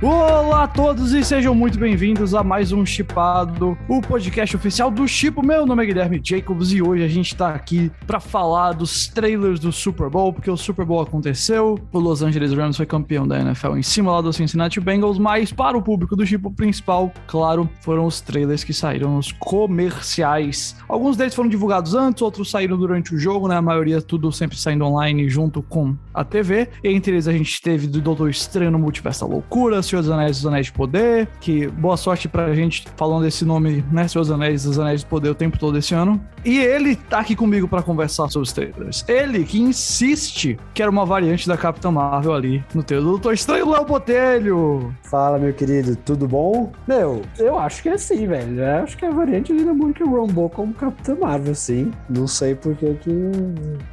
Whoa, Olá a todos e sejam muito bem-vindos a mais um Chipado, o podcast oficial do Chipo. Meu nome é Guilherme Jacobs e hoje a gente tá aqui para falar dos trailers do Super Bowl, porque o Super Bowl aconteceu, o Los Angeles Rams foi campeão da NFL em cima lá do Cincinnati Bengals, mas para o público do Chipo principal, claro, foram os trailers que saíram nos comerciais. Alguns deles foram divulgados antes, outros saíram durante o jogo, né? A maioria tudo sempre saindo online junto com a TV. Entre eles a gente teve do Doutor Estranho no Multiverso da Loucura, Senhor dos Anéis dos Anéis de Poder, que boa sorte pra gente falando desse nome, né, Senhor dos Anéis dos Anéis de Poder o tempo todo esse ano. E ele tá aqui comigo para conversar sobre os trailers. Ele que insiste que era uma variante da Capitã Marvel ali no trailer do Doutor Estranho, Léo Botelho. Fala, meu querido, tudo bom? Meu, eu acho que é sim, velho. Eu acho que é a variante ali da Monica Rambeau como Capitã Marvel, sim. Não sei por que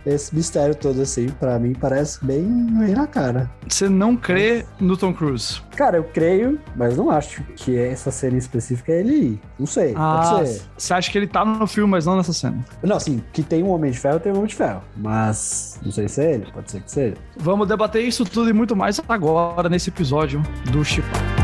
esse mistério todo, assim, para mim parece bem, bem na cara. Você não crê no Tom Cruise? Cara, eu creio, mas não acho que essa cena específica é ele ir. Não sei. Ah, você acha que ele tá no filme, mas não nessa cena? Não, assim, que tem um Homem de Ferro, tem um Homem de Ferro. Mas não sei se é ele, pode ser que seja. Vamos debater isso tudo e muito mais agora nesse episódio do Chipado.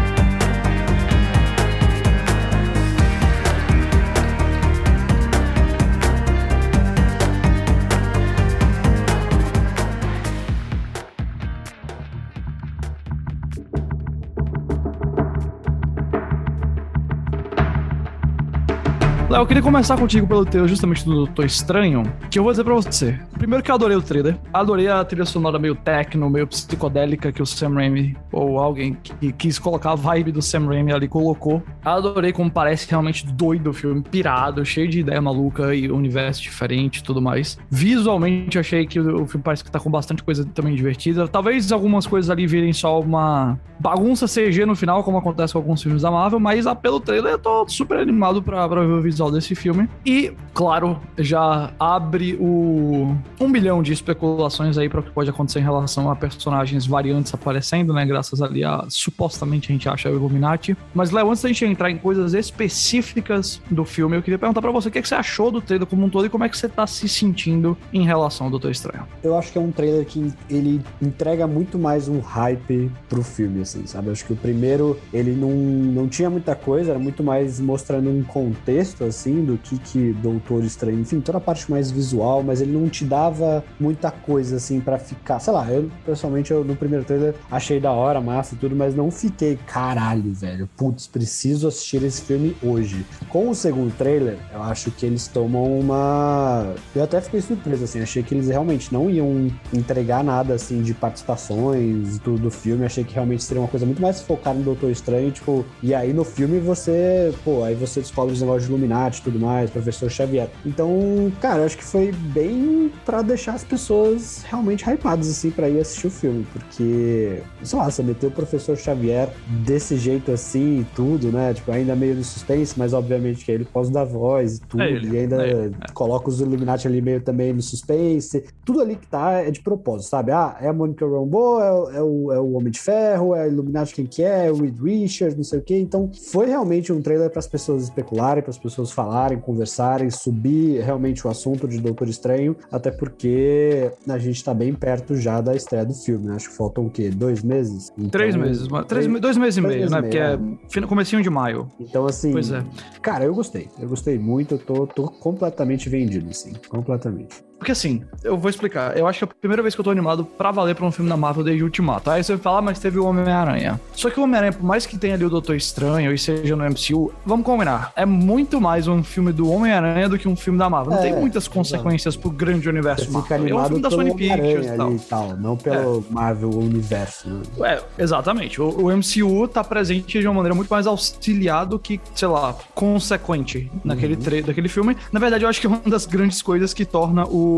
Léo, eu queria começar contigo pelo teu, justamente do Doutor Estranho, que eu vou dizer pra você. Primeiro que eu adorei o trailer, adorei a trilha sonora meio techno, meio psicodélica que o Sam Raimi, ou alguém que quis colocar a vibe do Sam Raimi ali, colocou. Adorei como parece realmente doido o filme, pirado, cheio de ideia maluca e universo diferente e tudo mais. Visualmente, achei que o filme parece que tá com bastante coisa também divertida. Talvez algumas coisas ali virem só uma bagunça CG no final, como acontece com alguns filmes da Marvel, mas ah, pelo trailer eu tô super animado pra, pra ver o visual desse filme. E, claro, já abre o um milhão de especulações aí para o que pode acontecer em relação a personagens variantes aparecendo, né? Graças ali a supostamente a gente acha o Illuminati. Mas, Léo, antes da gente entrar em coisas específicas do filme, eu queria perguntar para você o que, é que você achou do trailer como um todo e como é que você tá se sentindo em relação ao Doutor Estranho. Eu acho que é um trailer que ele entrega muito mais um hype pro filme, assim, sabe? Eu acho que o primeiro, ele não, não tinha muita coisa, era muito mais mostrando um contexto, assim, do que que Doutor Estranho, enfim, toda a parte mais visual, mas ele não te dava muita coisa, assim, para ficar, sei lá, eu, pessoalmente, eu, no primeiro trailer achei da hora, massa e tudo, mas não fiquei, caralho, velho, putz, preciso assistir esse filme hoje. Com o segundo trailer, eu acho que eles tomam uma... Eu até fiquei surpreso, assim, achei que eles realmente não iam entregar nada, assim, de participações e tudo do filme, achei que realmente seria uma coisa muito mais focada no Doutor Estranho, tipo, e aí no filme você, pô, aí você descobre os negócios de Illuminati, e tudo mais, professor Xavier. Então, cara, acho que foi bem para deixar as pessoas realmente hypadas, assim, para ir assistir o filme, porque, sei lá, você meteu o professor Xavier desse jeito assim e tudo, né? Tipo, ainda meio no suspense, mas obviamente que é ele por causa da voz e tudo, é ele, e ainda é é. coloca os Illuminati ali meio também no suspense. Tudo ali que tá é de propósito, sabe? Ah, é a Monica Rambeau, é, o, é o, é o Homem de Ferro, é o Illuminati quem que é, é o Reed Richards, não sei o quê. Então, foi realmente um trailer para as pessoas especularem, para as pessoas falarem, conversarem, subir realmente o assunto de Doutor Estranho, até porque a gente tá bem perto já da estreia do filme, né? Acho que faltam o quê? Dois meses? Então, três meses, três, três, dois meses e meio, meses né? Meio, porque é, é comecinho de maio. Então, assim, pois é. cara, eu gostei. Eu gostei muito, eu tô, tô completamente vendido, assim, completamente. Porque assim, eu vou explicar. Eu acho que é a primeira vez que eu tô animado pra valer pra um filme da Marvel desde Ultimato. Aí você vai falar, ah, mas teve o Homem-Aranha. Só que o Homem-Aranha, por mais que tenha ali o Doutor Estranho e seja no MCU, vamos combinar, é muito mais um filme do Homem-Aranha do que um filme da Marvel. Não é, tem muitas consequências pro grande universo Marvel. é um filme da Sony Pictures e tal. e tal. Não pelo é. Marvel Universo. Né? É, exatamente. O, o, MCU tá presente de uma maneira muito mais auxiliar do que, sei lá, consequente naquele uhum. daquele filme. Na verdade, eu acho que é uma das grandes coisas que torna o,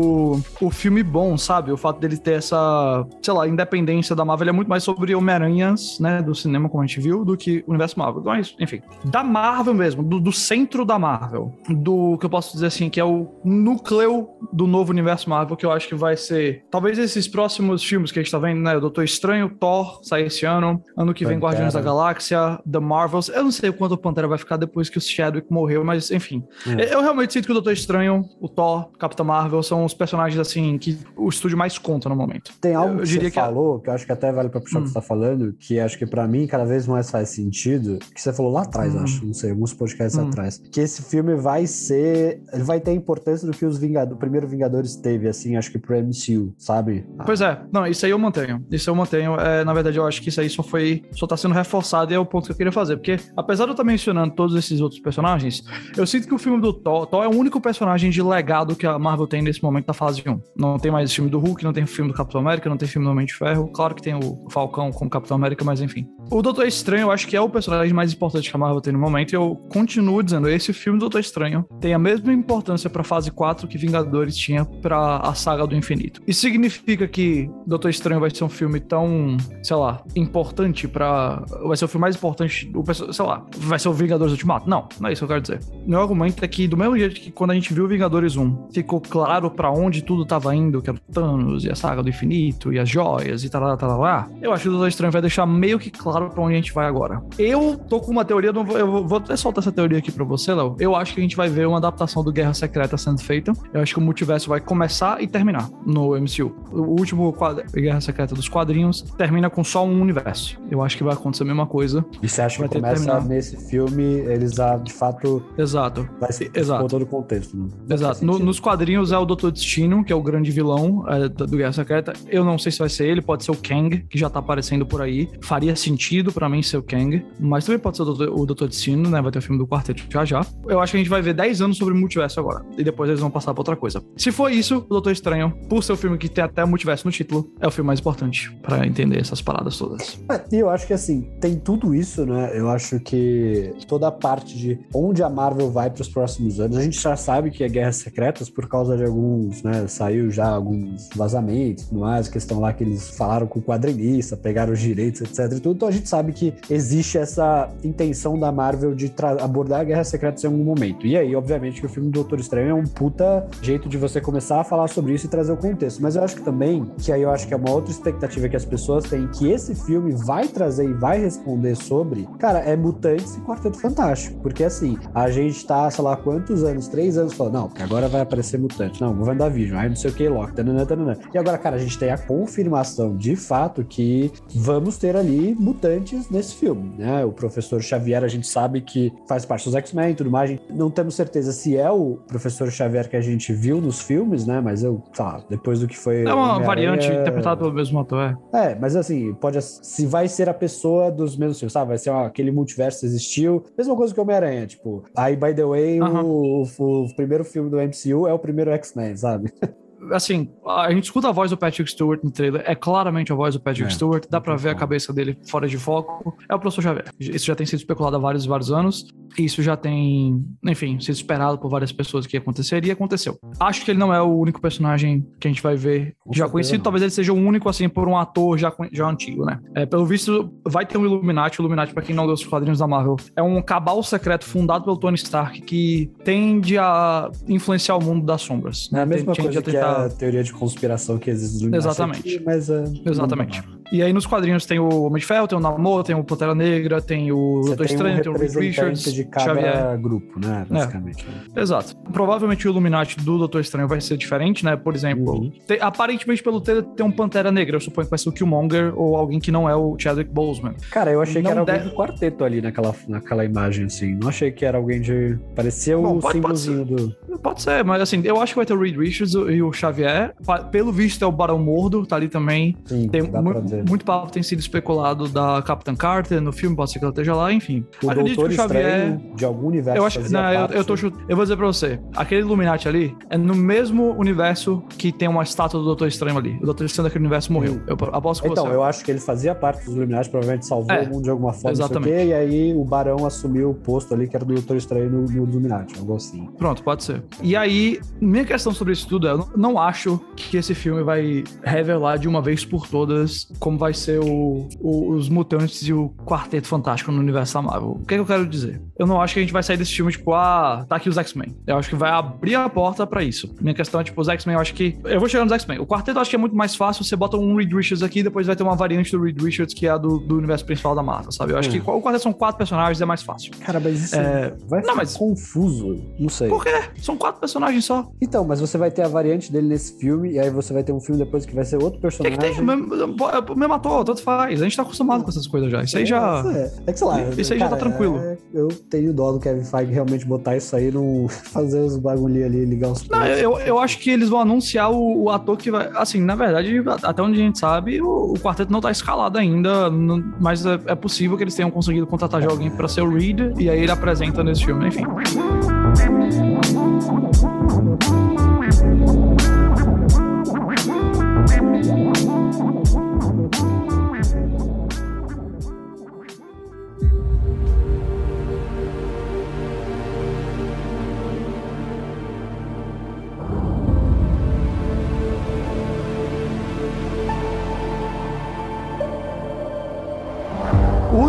o filme bom, sabe? O fato dele ter essa, sei lá, independência da Marvel é muito mais sobre Homem-Aranhas, né, do cinema, como a gente viu, do que o universo Marvel. Mas, enfim, da Marvel mesmo, do, do centro da Marvel, do que eu posso dizer assim, que é o núcleo do novo universo Marvel, que eu acho que vai ser, talvez esses próximos filmes que a gente tá vendo, né, o Doutor Estranho, Thor, sai esse ano, ano que vem Guardiões da Galáxia, The Marvels, eu não sei o quanto o Pantera vai ficar depois que o Chadwick morreu, mas, enfim, é. eu realmente sinto que o Doutor Estranho, o Thor, Capitão Marvel são são os personagens, assim, que o estúdio mais conta no momento. Tem algo Eu que você que a- falou, que eu acho que até vale pra puxar o que Hum. você tá falando, que acho que pra mim cada vez mais faz sentido, que você falou lá atrás, Hum. acho, não sei, alguns podcasts Hum. atrás, que esse filme vai ser, ele vai ter a importância do que os Vingado- o primeiro Vingadores teve, assim, acho que pro MCU, sabe? Pois é, não, isso aí eu mantenho. Isso eu mantenho. É, na verdade, eu acho que isso aí só foi. Só tá sendo reforçado e é o ponto que eu queria fazer. Porque, apesar de eu estar mencionando todos esses outros personagens, eu sinto que o filme do Thor, Thor é o único personagem de legado que a Marvel tem nesse momento da fase 1. Não tem mais filme do Hulk, não tem filme do Capitão América, não tem filme do Homem de Ferro. Claro que tem o Falcão como Capitão América, mas enfim. O Doutor Estranho, eu acho que é o personagem mais importante que a Marvel tem no momento. E eu continuo dizendo, esse filme do Doutor Estranho tem a mesma importância pra fase 4 que Vingadores tinha pra a saga do infinito. Isso significa que Doutor Estranho vai ser um filme tão, sei lá, importante pra. Vai ser o filme mais importante, o sei lá, vai ser o Vingadores Ultimato? Não, não é isso que eu quero dizer. Meu argumento é que, do mesmo jeito que quando a gente viu Vingadores 1, ficou claro pra onde tudo tava indo, que era o Thanos e a saga do infinito e as joias e tal, tal, tal, eu acho que o Doutor Estranho vai deixar meio que claro pra onde a gente vai agora. Eu tô com uma teoria, eu vou- até soltar essa teoria aqui pra você, Léo. Eu acho que a gente vai ver uma adaptação do Guerra Secreta sendo feita. Eu acho que o multiverso vai começar e terminar no MCU. O último quadro, Guerra Secreta dos quadrinhos termina com só um universo. Eu acho que vai acontecer a mesma coisa. E você acha que começa terminar. nesse filme, eles ah, de fato Exato. vai ser Exato. com todo o contexto, né? Exato. No- nos quadrinhos é o Doutor Destino, que é o grande vilão é, do Guerra Secreta. Eu não sei se vai ser ele, pode ser o Kang, que já tá aparecendo por aí. Faria sentido pra mim ser o Kang, mas também pode ser o Doutor, o Destino, né? Vai ter o filme do quarteto já já. Eu acho que a gente vai ver 10 anos sobre o multiverso agora. E depois eles vão passar pra outra coisa. Se for isso, o Doutor Estranho, por ser o filme que tem até multiverso no título, é o filme mais importante pra entender essas paradas todas. É, E eu acho que assim, tem tudo isso, né? Eu acho que toda a parte de onde a Marvel vai para os próximos anos, a gente já sabe que é Guerras Secretas por causa de alguns, né? Saiu já alguns vazamentos tudo mais, questão lá que eles falaram com o quadrinista, pegaram os direitos, etc. E tudo. Então a gente sabe que existe essa intenção da Marvel de abordar Guerras Secretas em algum momento. E aí, obviamente, que o filme do Doutor Estranho é um puta jeito de você começar a falar sobre isso e trazer o contexto. Mas eu acho que também, que aí eu acho que é uma outra expectativa que as pessoas têm, que esse filme vai trazer e vai responder sobre, cara, é Mutantes e Quarteto Fantástico. Porque assim, a gente tá, sei lá, quantos anos? Três anos falando, não, porque agora vai aparecer Mutante. Não, WandaVision, aí não sei o que, Loki, tananã, tananã. E agora, cara, a gente tem a confirmação de fato que vamos ter ali mutantes nesse filme, né? O professor Xavier, a gente sabe que faz parte dos X-Men e tudo mais. Não temos certeza se é o professor Xavier que a gente viu nos filmes, né? Mas eu, lá, depois do que foi. É uma variante interpretada pelo mesmo ator, é. é, mas assim, pode se vai ser a pessoa dos mesmos filmes, sabe? Vai ser ó, aquele multiverso que existiu. Mesma coisa que o Homem-Aranha, tipo. Aí, by the way, Aham. o, o- o primeiro filme do MCU é o primeiro X-Men, sabe? assim, a gente escuta a voz do Patrick Stewart no trailer, é claramente a voz do Patrick É, Stewart, dá tem ver a cabeça dele fora de foco. É o professor Xavier. Isso já tem sido especulado há vários, vários anos. Isso já tem, enfim, sido esperado por várias pessoas que ia acontecer e aconteceu. Acho que ele não é o único personagem que a gente vai ver Com já conhecido. não. Talvez ele seja o único, assim, por um ator já, já antigo, né? É, pelo visto, vai ter um Illuminati. O Illuminati, pra quem não leu os quadrinhos da Marvel, é um cabal secreto fundado pelo Tony Stark que tende a influenciar o mundo das sombras. É a mesma Tende coisa a que a teoria de conspiração que existe no Exatamente. aqui, mas é, Exatamente. E aí nos quadrinhos tem o Homem de Ferro, tem o Namor, tem o Pantera Negra, tem o Doutor um Estranho, tem o Reed Richards, de cada Xavier. grupo, né? Basicamente. Exato. Provavelmente o Illuminati do Doutor Estranho vai ser diferente, né? Por exemplo, Uhum. tem- aparentemente pelo trailer tem um Pantera Negra. Eu suponho que vai ser o Killmonger ou alguém que não é o Chadwick Boseman. Cara, eu achei que Não era alguém deve- do quarteto ali naquela, naquela imagem, assim. Não achei que era alguém de. Parecia Bom, o pode- símbolozinho do. Pode ser, mas assim, eu acho que vai ter o Reed Richards e o Xavier. Pelo visto é o Barão Mordo, tá ali também. Sim, Tem dá mu- pra dizer. Muito papo tem sido especulado da Capitã Carter no filme, pode ser que ela esteja lá, enfim. O Acredito Doutor que o Xavier- de algum universo. Eu acho fazia não, eu, parte. eu, tô chut- eu vou dizer pra você, aquele Illuminati ali é no mesmo universo que tem uma estátua do Doutor Estranho ali. O Doutor Estranho daquele universo morreu. Hum. Eu aposto com Então, você. eu acho que ele fazia parte dos Illuminati, provavelmente salvou É, o mundo de alguma forma, exatamente. quê, e aí o Barão assumiu o posto ali, que era do Doutor Estranho no, no Illuminati, algo assim. Pronto, pode ser. E aí, minha questão sobre isso tudo é, eu não acho que esse filme vai revelar de uma vez por todas como vai ser o, o- os mutantes e o quarteto fantástico no universo da Marvel. O que, que eu quero dizer? Eu não acho que a gente vai sair desse filme, tipo, ah, tá aqui os X-Men. Eu acho que vai abrir a porta pra isso. Minha questão é, tipo, os X-Men, eu acho que. Eu vou chegar nos X-Men. O quarteto eu acho que é muito mais fácil. Você bota um Reed Richards aqui, depois vai ter uma variante do Reed Richards, que é a do, do universo principal da Marvel, sabe? Eu acho Hum. que o quarteto são quatro personagens, é mais fácil. Cara, mas isso É, vai não, ficar mas- confuso. Não sei. Por quê? São quatro personagens só. Então, mas você vai ter a variante dele nesse filme, e aí você vai ter um filme depois que vai ser outro O que, é personagem. que tem? O mesmo, o mesmo ator, tanto faz. A gente tá acostumado com essas coisas já. Isso aí já. É, é que sei lá. Isso aí já tá cara, tranquilo. é- eu tenho dó do Kevin Feige realmente botar isso aí, não fazer os bagulho ali, ligar os Não, eu, eu acho que eles vão anunciar o, o ator que vai. Assim, na verdade, até onde a gente sabe, o, o quarteto não tá escalado ainda, não- mas é, é possível que eles tenham conseguido contratar já alguém pra ser o Reed, e aí ele apresenta nesse filme, enfim.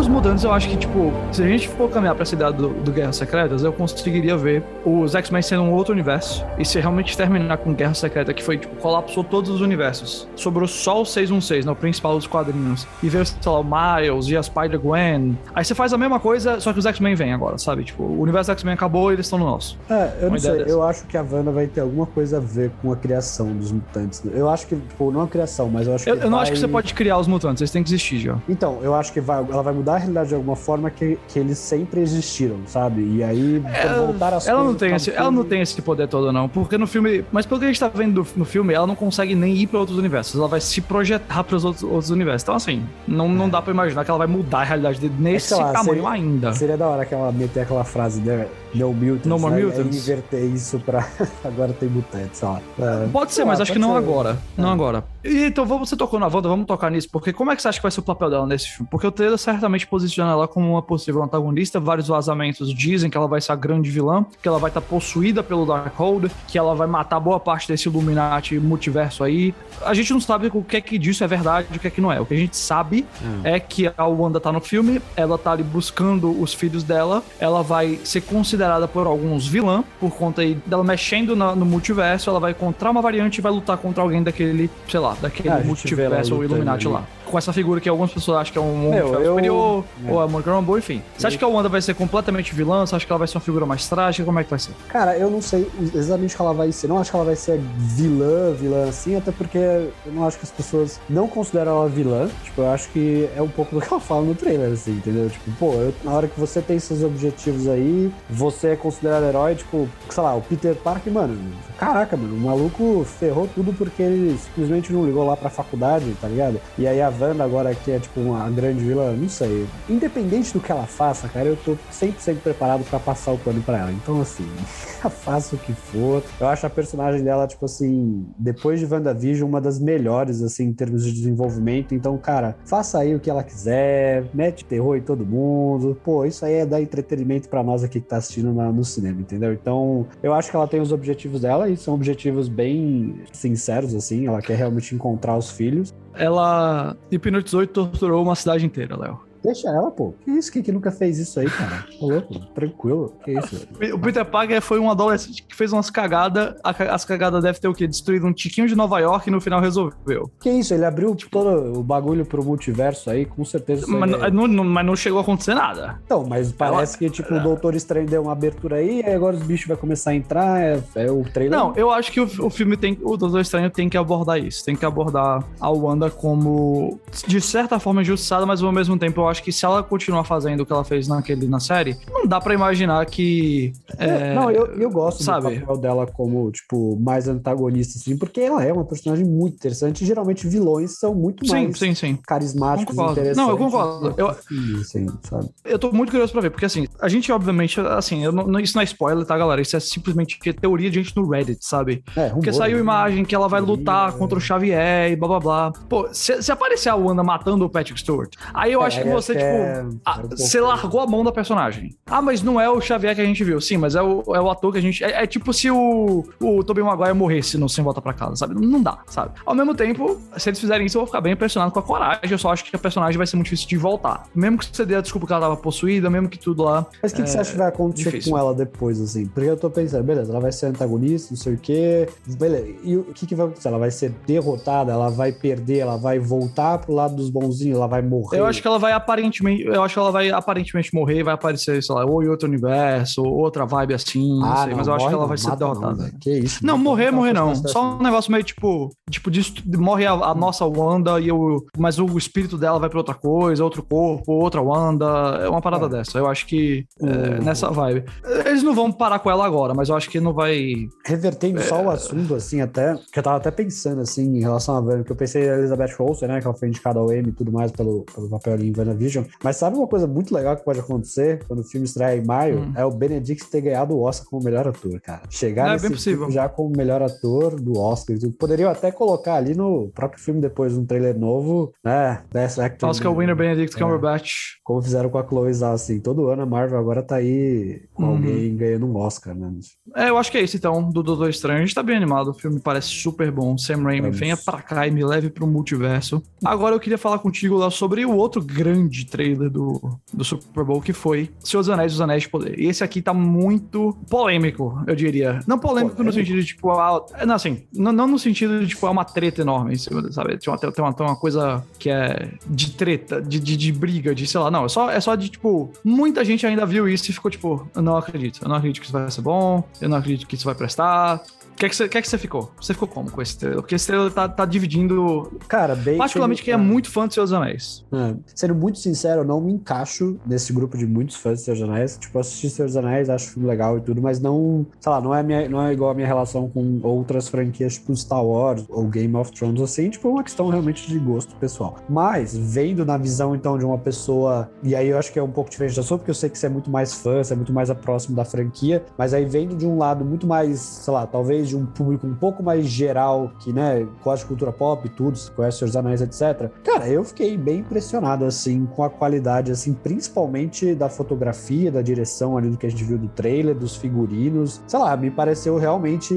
Os mutantes, eu acho que, tipo, se a gente for caminhar pra essa ideia do, do Guerras Secretas, eu conseguiria ver os X-Men sendo um outro universo. E se realmente terminar com Guerra Secreta, que foi, tipo, colapsou todos os universos. Sobrou só o 616, né? O principal dos quadrinhos. E veio, sei lá, o Miles e a Spider-Gwen. Aí você faz a mesma coisa, só que os X-Men vêm agora, sabe? Tipo, o universo X-Men acabou e eles estão no nosso. É, eu não Uma ideia sei. dessa. Eu acho que a Wanda vai ter alguma coisa a ver com a criação dos mutantes. Eu acho que, tipo, não a criação, mas eu acho Eu, que. eu não vai... acho que você pode criar os mutantes, eles têm que existir já. Então, eu acho que vai, ela vai mudar a realidade de alguma forma que, que eles sempre existiram, sabe? E aí quando voltar as ela não tem esse, filme- ela não tem esse poder todo não, porque no filme, mas pelo que a gente tá vendo do- no filme, ela não consegue nem ir pra outros universos, ela vai se projetar para os outros, outros universos. Então assim, não, não dá pra imaginar que ela vai mudar a realidade dele nesse sei lá, tamanho seria- ainda. Seria da hora que ela meter aquela frase, né? No mutants. No more né? mutants. E inverter isso pra. Agora tem mutantes, sei lá. É. Pode ser, mas lá, acho que pode não ser. agora. Não É. agora. E, então, você tocou na Wanda, vamos tocar nisso, porque como é que você acha que vai ser o papel dela nesse filme? Porque o trailer certamente posiciona ela como uma possível antagonista, vários vazamentos dizem que ela vai ser a grande vilã, que ela vai estar possuída pelo Darkhold, que ela vai matar boa parte desse Illuminati multiverso aí. A gente não sabe o que é que disso é verdade e o que é que não é. O que a gente sabe é que a Wanda tá no filme, ela tá ali buscando os filhos dela, ela vai ser considerada por alguns vilã, por conta aí dela mexendo na- no multiverso, ela vai encontrar uma variante e vai lutar contra alguém daquele, sei lá, daquele Ah, multiverso ou Illuminati ali. lá. Com essa figura que algumas pessoas acham que é um Meu, eu- superior, é. ou a Monica Rambeau, enfim. Você acha que a Wanda vai ser completamente vilã? Você acha que ela vai ser uma figura mais trágica? Como é que vai ser? Cara, eu não sei exatamente o que ela vai ser. Não acho que ela vai ser vilã, vilã assim, até porque eu não acho que as pessoas não consideram ela vilã. Tipo, eu acho que é um pouco do que ela fala no trailer, assim, entendeu? Tipo, pô, eu- na hora que você tem seus objetivos aí, você é considerado herói, tipo, sei lá, o Peter Parker, mano, caraca, mano, o maluco ferrou tudo porque ele simplesmente não ligou lá pra faculdade, tá ligado? E aí a Wanda agora que é, tipo, uma grande vilã, não sei. Independente do que ela faça, cara, eu tô 100% preparado pra passar o pano pra ela. Então, assim, faça o que for. Eu acho a personagem dela, tipo assim, depois de WandaVision, uma das melhores, assim, em termos de desenvolvimento. Então, cara, faça aí o que ela quiser, mete terror em todo mundo. Pô, isso aí é dar entretenimento pra nós aqui que tá assistindo na- no cinema, entendeu? Então, eu acho que ela tem os objetivos dela e são objetivos bem sinceros, assim. Ela quer realmente encontrar os filhos. Ela hipnotizou e torturou uma cidade inteira, Léo. Deixa ela, pô. Que isso? Quem que nunca fez isso aí, cara? Tô louco. Tranquilo. Que isso? O Peter Parker foi um adolescente que fez umas cagadas. As cagadas devem ter o quê? Destruído um tiquinho de Nova York e no final resolveu. Que isso? Ele abriu todo o bagulho pro multiverso aí, com certeza. Mas, é- não, não- mas não chegou a acontecer nada. Então, mas parece que, tipo, o Doutor Estranho deu uma abertura aí, e agora os bichos vão começar a entrar, é, é o trailer. Não, eu acho que o, o filme tem. O Doutor Estranho tem que abordar isso. Tem que abordar a Wanda como, de certa forma, injustiçada, mas ao mesmo tempo eu acho que se ela continuar fazendo o que ela fez naquele, na série, não dá pra imaginar que. é, não, eu, eu gosto sabe? do papel dela como, tipo, mais antagonista, assim, porque ela é uma personagem muito interessante, e geralmente vilões são muito Sim, mais sim, sim. carismáticos, Concordo. interessantes. Não, eu concordo. Eu- Sim, sim, sabe? Eu tô muito curioso pra ver, porque assim, a gente, obviamente, assim, eu não- isso não é spoiler, tá, galera? Isso é simplesmente teoria de gente no Reddit, sabe? É, Porque rumor, saiu né? imagem que ela vai lutar é. contra o Xavier e blá blá blá. Pô, se, se aparecer a Wanda matando o Patrick Stewart, aí eu É, acho que é você, tipo, é- é você largou a mão da personagem. Ah, mas não é o Xavier que a gente viu. Sim, mas é o, é o ator que a gente. É, é tipo se o, o Tobey Maguire morresse no Sem Volta pra Casa, sabe? Não dá, sabe? Ao mesmo tempo, se eles fizerem isso, eu vou ficar bem impressionado com a coragem. Eu só acho que a personagem vai ser muito difícil de voltar. Mesmo que você dê a desculpa que ela tava possuída, mesmo que tudo lá. Mas o que, que você acha que vai acontecer É, difícil. com ela depois, assim? Porque eu tô pensando, beleza, ela vai ser antagonista, não sei o quê. Beleza. E o que, que vai acontecer? Ela vai ser derrotada, ela vai perder, ela vai voltar pro lado dos bonzinhos, ela vai morrer. Eu acho que ela vai aparentemente. Eu acho que ela vai aparentemente morrer, vai aparecer, sei lá, ou em outro universo, ou outra vibe assim, não Ah, sei, mas eu acho que ela não, vai ser não, derrotada. velho. que isso? Não, morrer, não, morrer não. Só um negócio meio tipo. Tipo, dest- morre a, a nossa Wanda e o. Mas o espírito dela vai pra outra coisa, outro corpo, outra Wanda. É uma parada É. dessa. Eu acho que. é, nessa vibe. Eles não vão parar com ela agora, mas eu acho que não vai. Revertendo É. só o assunto, assim, até. Que eu tava até pensando, assim, em relação a Wanda, que eu pensei em Elizabeth Olsen, né? Que ela foi indicada ao Emmy e tudo mais pelo, pelo papel ali em WandaVision. Mas sabe uma coisa muito legal que pode acontecer quando o filme estreia em maio? Hum. É o Benedict ter ganhado o Oscar como melhor ator, cara. Chegar É, nesse filme já como melhor ator do Oscar. Poderiam até colocar ali no próprio filme depois, um trailer novo, né? Best Actor. Oscar Winner Benedict É. Cumberbatch. Como fizeram com a Chloe Zhao, assim. Todo ano a Marvel agora tá aí com Uhum. alguém ganhando um Oscar, né? É, eu acho que é isso então, do Doutor Estranho. A gente tá bem animado, o filme parece super bom. Sam Raimi, venha pra cá e me leve pro multiverso. Agora eu queria falar contigo, Léo, sobre o outro grande trailer do, do Super Bowl, que foi dos Anéis e os Anéis de Poder. E esse aqui tá muito polêmico, eu diria. Não polêmico, no Polêmico? sentido de, tipo, ah, não, assim, não, não no sentido de, tipo, é uma treta enorme, sabe? Tem uma, tem uma, tem uma coisa que é de treta, de, de, de briga, de, sei lá, não, é só, é só de, tipo, muita gente ainda viu isso e ficou, tipo, eu não acredito, eu não acredito que isso vai ser bom, eu não acredito que isso vai prestar. O que é que você, que é que você ficou? Você ficou como com esse trailer? Porque esse trailer tá, tá dividindo, Cara, bem. particularmente quem é muito fã de Seus Anéis. É. Sendo muito sincero, eu não me encaixo nesse grupo de muitos fãs de dos Anéis. Tipo, assisti Senhor dos Anéis, acho filme legal e tudo, mas não, sei lá, não é, minha, não é igual a minha relação com outras franquias, tipo Star Wars ou Game of Thrones, assim, tipo, é uma questão realmente de gosto pessoal. Mas, vendo na visão, então, de uma pessoa, e aí eu acho que é um pouco diferente da sua, porque eu sei que você é muito mais fã, você é muito mais próximo da franquia, mas aí vendo de um lado muito mais, sei lá, talvez de um público um pouco mais geral, que, né, gosta de cultura pop tudo, conhece dos Anéis, etc. Cara, eu fiquei bem impressionado, assim, com a qualidade, assim, principalmente da fotografia, da direção ali do que a gente viu do trailer, dos figurinos. Sei lá, me pareceu realmente.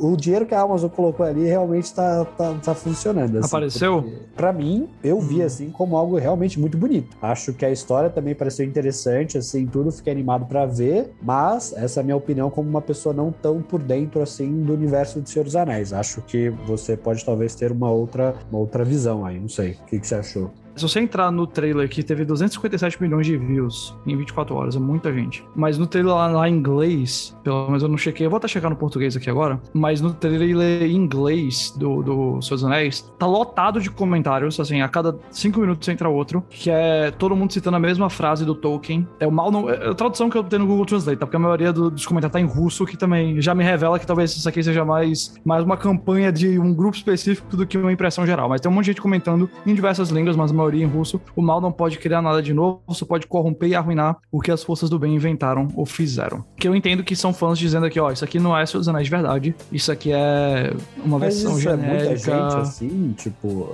O dinheiro que a Amazon colocou ali realmente tá, tá, tá funcionando. assim, Apareceu? Pra mim, eu vi, Hum. assim, como algo realmente muito bonito. Acho que a história também pareceu interessante, assim, tudo. Fiquei animado pra ver, mas essa é a minha opinião como uma pessoa não tão por dentro, assim, do universo de Senhor dos Anéis. Acho que você pode talvez ter uma outra, uma outra visão aí, não sei. O que, que você achou? Se você entrar no trailer que teve 257 milhões de views em 24 horas, é muita gente. Mas no trailer lá, lá em inglês, pelo menos eu não chequei, eu vou até checar no português aqui agora, mas no trailer em inglês do, do Seus Anéis, tá lotado de comentários, assim, a cada 5 minutos entra outro, que é todo mundo citando a mesma frase do Tolkien. É o mal não. É a tradução que eu tenho no Google Translate, tá? Porque a maioria do- dos comentários tá em russo, que também já me revela que talvez isso aqui seja mais, mais uma campanha de um grupo específico do que uma impressão geral. Mas tem um monte de gente comentando em diversas línguas, mas a maioria em russo. O mal não pode criar nada de novo, só pode corromper e arruinar o que as forças do bem inventaram ou fizeram. Que eu entendo que são fãs dizendo aqui, ó, isso aqui não é Seus Anéis de verdade, isso aqui é uma Mas versão isso é genérica. muita gente, assim, tipo...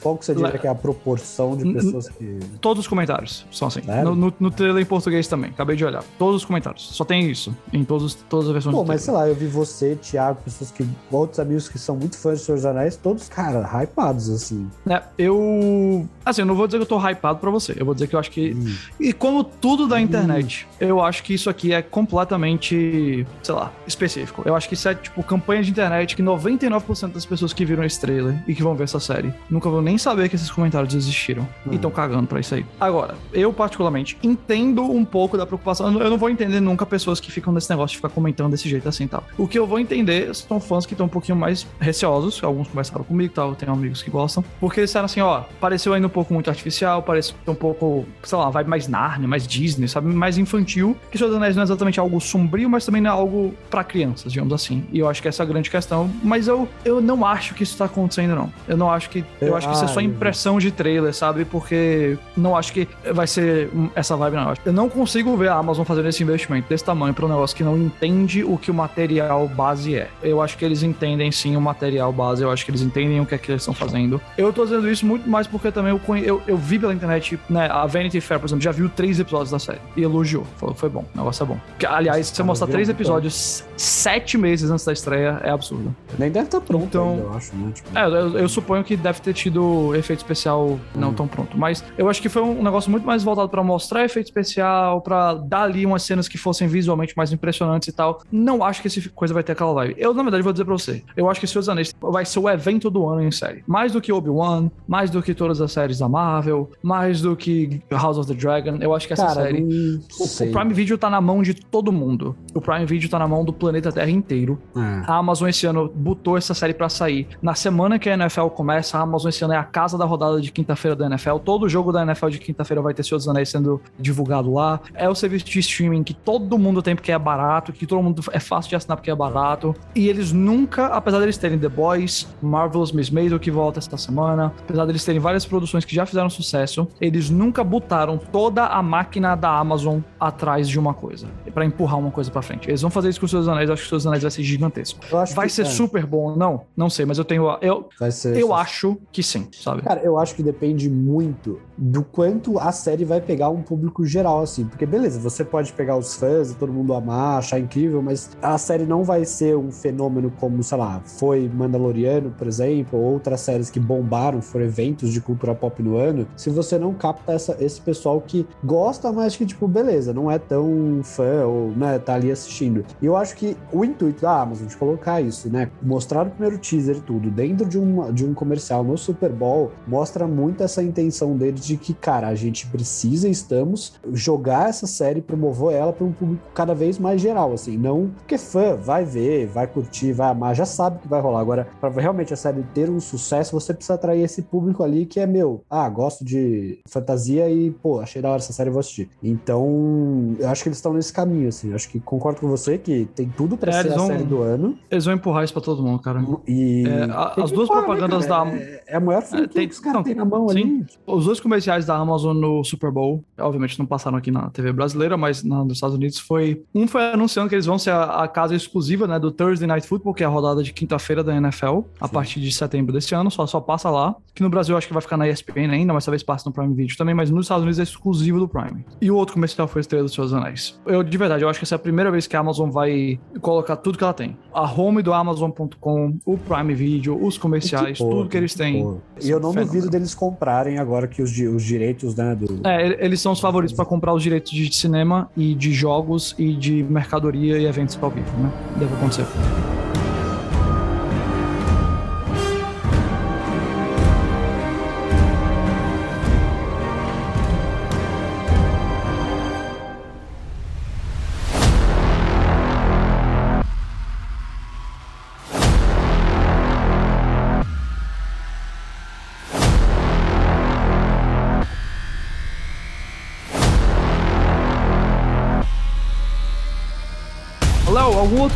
Qual que você diria que é a proporção de pessoas que... Todos os comentários são assim. Sério? No, no, no trailer em português também, acabei de olhar. Todos os comentários. Só tem isso. Em todos, todas as versões Pô, mas sei lá, eu vi você, Thiago, pessoas que. Outros amigos que são muito fãs de Senhor dos Anéis, todos, cara, hypados, assim. É, eu. Assim, eu não vou dizer que eu tô hypado pra você. Eu vou dizer que eu acho que. Hum. E como tudo da internet, eu acho que isso aqui é completamente, sei lá, específico. Eu acho que isso é, tipo, campanha de internet que 99% das pessoas que viram esse trailer e que vão ver essa série nunca vão nem saber que esses comentários existiram e Hum. estão cagando pra isso aí. Agora, eu particularmente entendo um pouco da preocupação. Eu não- vou entender nunca pessoas que ficam nesse negócio de ficar comentando desse jeito assim e tal. O que eu vou entender são fãs que estão um pouquinho mais receosos, alguns conversaram comigo e tal, eu tenho amigos que gostam, porque eles disseram assim, ó, pareceu ainda um pouco muito artificial, pareceu um pouco, sei lá, vibe mais Narnia, mais Disney, sabe, mais infantil, que Senhor dos Anéis não é exatamente algo sombrio, mas também não é algo pra crianças, digamos assim. E eu acho que essa é a grande questão, mas eu, eu não acho que isso tá acontecendo, não. Eu não acho que... Eu, eu acho que isso é só Ah, impressão de trailer, sabe? Porque não acho que vai ser essa vibe, não. Eu não consigo ver a Amazon fazendo esse investimento desse tamanho pra um negócio que não entende o que o material base é. Eu acho que eles entendem sim o material base, eu acho que eles entendem o que é que eles estão fazendo. Eu tô dizendo isso muito mais porque também eu, conhe- eu, eu vi pela internet, né? A Vanity Fair, por exemplo, já viu três episódios da série e elogiou. Falou, foi bom, o negócio é bom. Que, aliás, se você Cara, mostrar três episódios sete meses antes da estreia, é absurdo. Nem deve estar pronto Então- ainda, eu acho, né? Tipo, É, eu, eu suponho que deve ter tido efeito especial não Hum. tão pronto. Mas eu acho que foi um negócio muito mais voltado pra mostrar efeito especial, pra dar ali umas cenas que fossem visualmente mais impressionantes e tal. Não acho que essa coisa vai ter aquela vibe. Eu, na verdade, vou dizer pra você. Eu acho que Senhor dos Anéis vai ser o evento do ano em série. Mais do que Obi-Wan, mais do que todas as séries da Marvel, mais do que House of the Dragon. Eu acho que essa cara, série. O, o Prime Video tá na mão de todo mundo. O Prime Video tá na mão do planeta Terra inteiro. É. A Amazon esse ano botou essa série pra sair. Na semana que a NFL começa, a Amazon esse ano é a casa da rodada de quinta-feira da NFL. Todo jogo da NFL de quinta-feira vai ter Senhor dos Anéis sendo divulgado lá. É o serviço de streaming que todo mundo tem porque é barato, que todo mundo é fácil de assinar porque é barato. E eles nunca, apesar deles terem The Boys, Marvelous Miss Maisel que volta esta semana, apesar deles terem várias produções que já fizeram sucesso, eles nunca botaram toda a máquina da Amazon atrás de uma coisa, pra empurrar uma coisa pra frente. Eles vão fazer isso com os seus anéis, eu acho que os seus anéis vai ser gigantesco. Vai ser é, super bom? Não, não sei, mas eu tenho. Eu, Vai ser. eu acho que sim, sabe? Cara, eu acho que depende muito do quanto a série vai pegar um público geral, assim. Porque, beleza, você pode pegar os fãs e todo mundo amar, achar incrível, mas a série não vai ser um fenômeno como, sei lá, foi Mandaloriano, por exemplo, ou outras séries que bombaram, foram eventos de cultura pop no ano, se você não capta essa- esse pessoal que gosta, mas que, tipo, beleza, não é tão fã ou, né, tá ali assistindo. E eu acho que o intuito da Amazon de colocar isso, né, mostrar o primeiro teaser e tudo dentro de um, de um comercial no Super Bowl, mostra muito essa intenção deles de que, cara, a gente precisa e estamos jogar essa série, promover ela para um público cada vez mais geral, assim, não porque fã vai ver, vai curtir, vai amar, já sabe que vai rolar. Agora, para realmente a série ter um sucesso, você precisa atrair esse público ali que é meu, ah, gosto de fantasia e, pô, achei da hora essa série, vou assistir. Então, eu acho que eles estão nesse caminho, assim, eu acho que concordo com você que tem tudo para É, ser a vão- série do ano. Eles vão empurrar isso pra todo mundo, cara. E É, a- as duas né, propagandas da- É, é maior franquia tem- que os caras têm na mão sim. ali. Os dois comerciais da Amazon no Super Bowl, obviamente não passaram aqui na TV brasileira, mas na dos Estados Unidos foi. Um foi anunciando que eles vão ser a, a casa exclusiva, né, do Thursday Night Football, que é a rodada de quinta-feira da NFL, a Sim. partir de setembro desse ano, só, só passa lá. Que no Brasil acho que vai ficar na ESPN ainda, mas talvez passe no Prime Video também, mas nos Estados Unidos é exclusivo do Prime. E o outro comercial foi Estrela dos Seus Anéis. Eu, de verdade, eu acho que essa é a primeira vez que a Amazon vai colocar tudo que ela tem. A home do Amazon.com, o Prime Video, os comerciais, tudo que eles têm. E eu não Fenômeno. duvido deles comprarem agora que os, os direitos, né, do... É, eles são os favoritos para comprar os direitos de cinema e de jogos e de mercadoria e eventos ao vivo, né? Deve acontecer.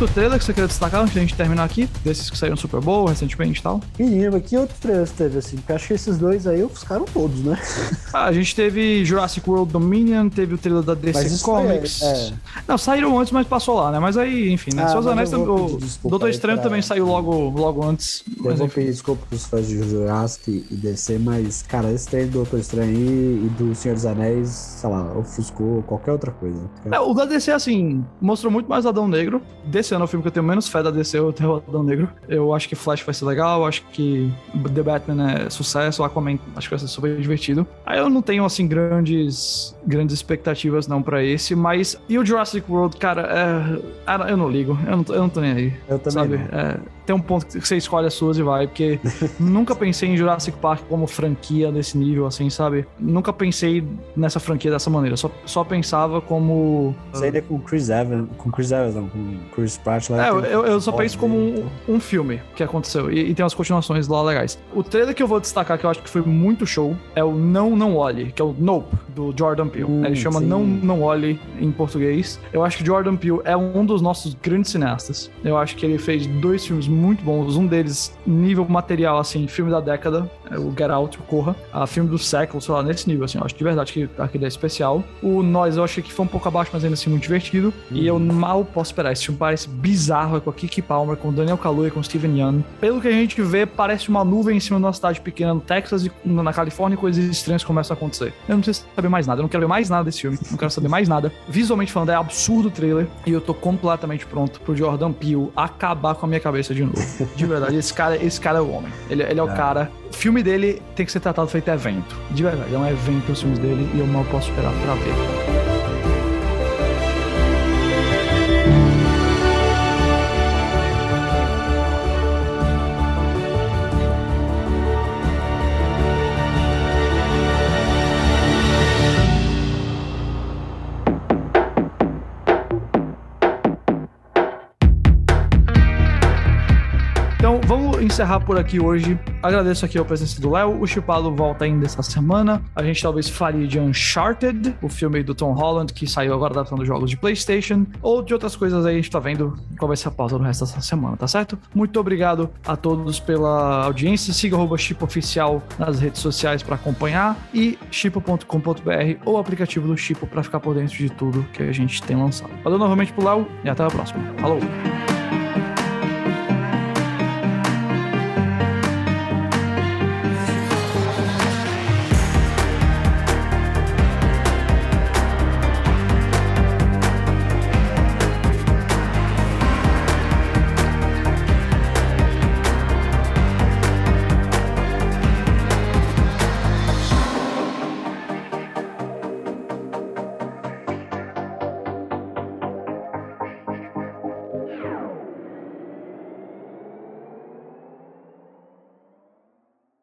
Outro trailer que você queira destacar antes de a gente terminar aqui? Desses que saíram no Super Bowl recentemente e tal? Menino, que outros trailers teve, assim? Porque acho que esses dois aí ofuscaram todos, né? Ah, a gente teve Jurassic World Dominion, teve o trailer da DC Comics. é- é. Não, saíram antes, mas passou lá, né? Mas aí, enfim, né? Ah, Seus Anéis também. O Doutor Estranho pra- também saiu logo, logo antes. Eu Mas vou enfim. pedir desculpa pros fãs de Jurassic e DC, mas, cara, esse trailer do Doutor Estranho aí e do Senhor dos Anéis, sei lá, ofuscou qualquer outra coisa. É, o da DC, assim, mostrou muito mais Adão Negro. Desse ano é o filme que eu tenho menos fé da DC, tenho o Adão Negro. Eu acho que Flash vai ser legal, acho que The Batman é sucesso, Aquaman acho que vai ser super divertido. Aí eu não tenho, assim, grandes, grandes expectativas não pra esse, mas... E o Jurassic World, cara, é... ah, eu não ligo, eu não, tô- eu não tô nem aí. Eu também sabe? Tem um ponto que você escolhe as suas e vai, porque nunca pensei em Jurassic Park como franquia desse nível, assim, sabe? Nunca pensei nessa franquia dessa maneira, só, só pensava como... Ainda é com Chris Evans, com Chris Evans, não, com Chris Pratt lá. É, eu, eu, eu só penso como um, um filme que aconteceu. E, e tem umas continuações lá legais. O trailer que eu vou destacar, que eu acho que foi muito show, é o Não Não Olhe, que é o Nope, do Jordan Peele. Hum, Ele chama sim. Não Não Olhe em português. Eu acho que Jordan Peele é um dos nossos grandes cineastas. Eu acho que ele fez dois filmes muito bons. Um deles, nível material, assim, filme da década, o Get Out, o Corra. A filme do século, sei lá, nesse nível, assim. Eu acho de verdade que aquele é especial. O Nós, eu achei que foi um pouco abaixo, mas ainda assim muito divertido. E eu mal posso esperar. Esse filme parece bizarro, é com a Kiki Palmer, com o Daniel Kaluuya, com o Steven Yeun. Pelo que a gente vê, parece uma nuvem em cima de uma cidade pequena no Texas e na Califórnia e coisas estranhas começam a acontecer. Eu não preciso saber mais nada, eu não quero ver mais nada desse filme, não quero saber mais nada. Visualmente falando, é absurdo o trailer e eu tô completamente pronto pro Jordan Peele acabar com a minha cabeça de novo. De verdade, esse cara, esse cara é o homem. Ele, ele é o É. cara. Filme dele tem que ser tratado feito evento. De verdade, é um evento os filmes dele e eu mal posso esperar pra ver. Encerrar por aqui hoje. Agradeço aqui a presença do Léo. O Chipado volta ainda essa semana. A gente talvez faria de Uncharted, o filme do Tom Holland, que saiu agora adaptando jogos de PlayStation, ou de outras coisas aí. A gente tá vendo qual vai ser a pauta no resto dessa semana, tá certo? Muito obrigado a todos pela audiência. Siga o Chip Oficial nas redes sociais para acompanhar e chipo.com.br ou o aplicativo do Chipo para ficar por dentro de tudo que a gente tem lançado. Valeu novamente pro Léo e até a próxima. Falou!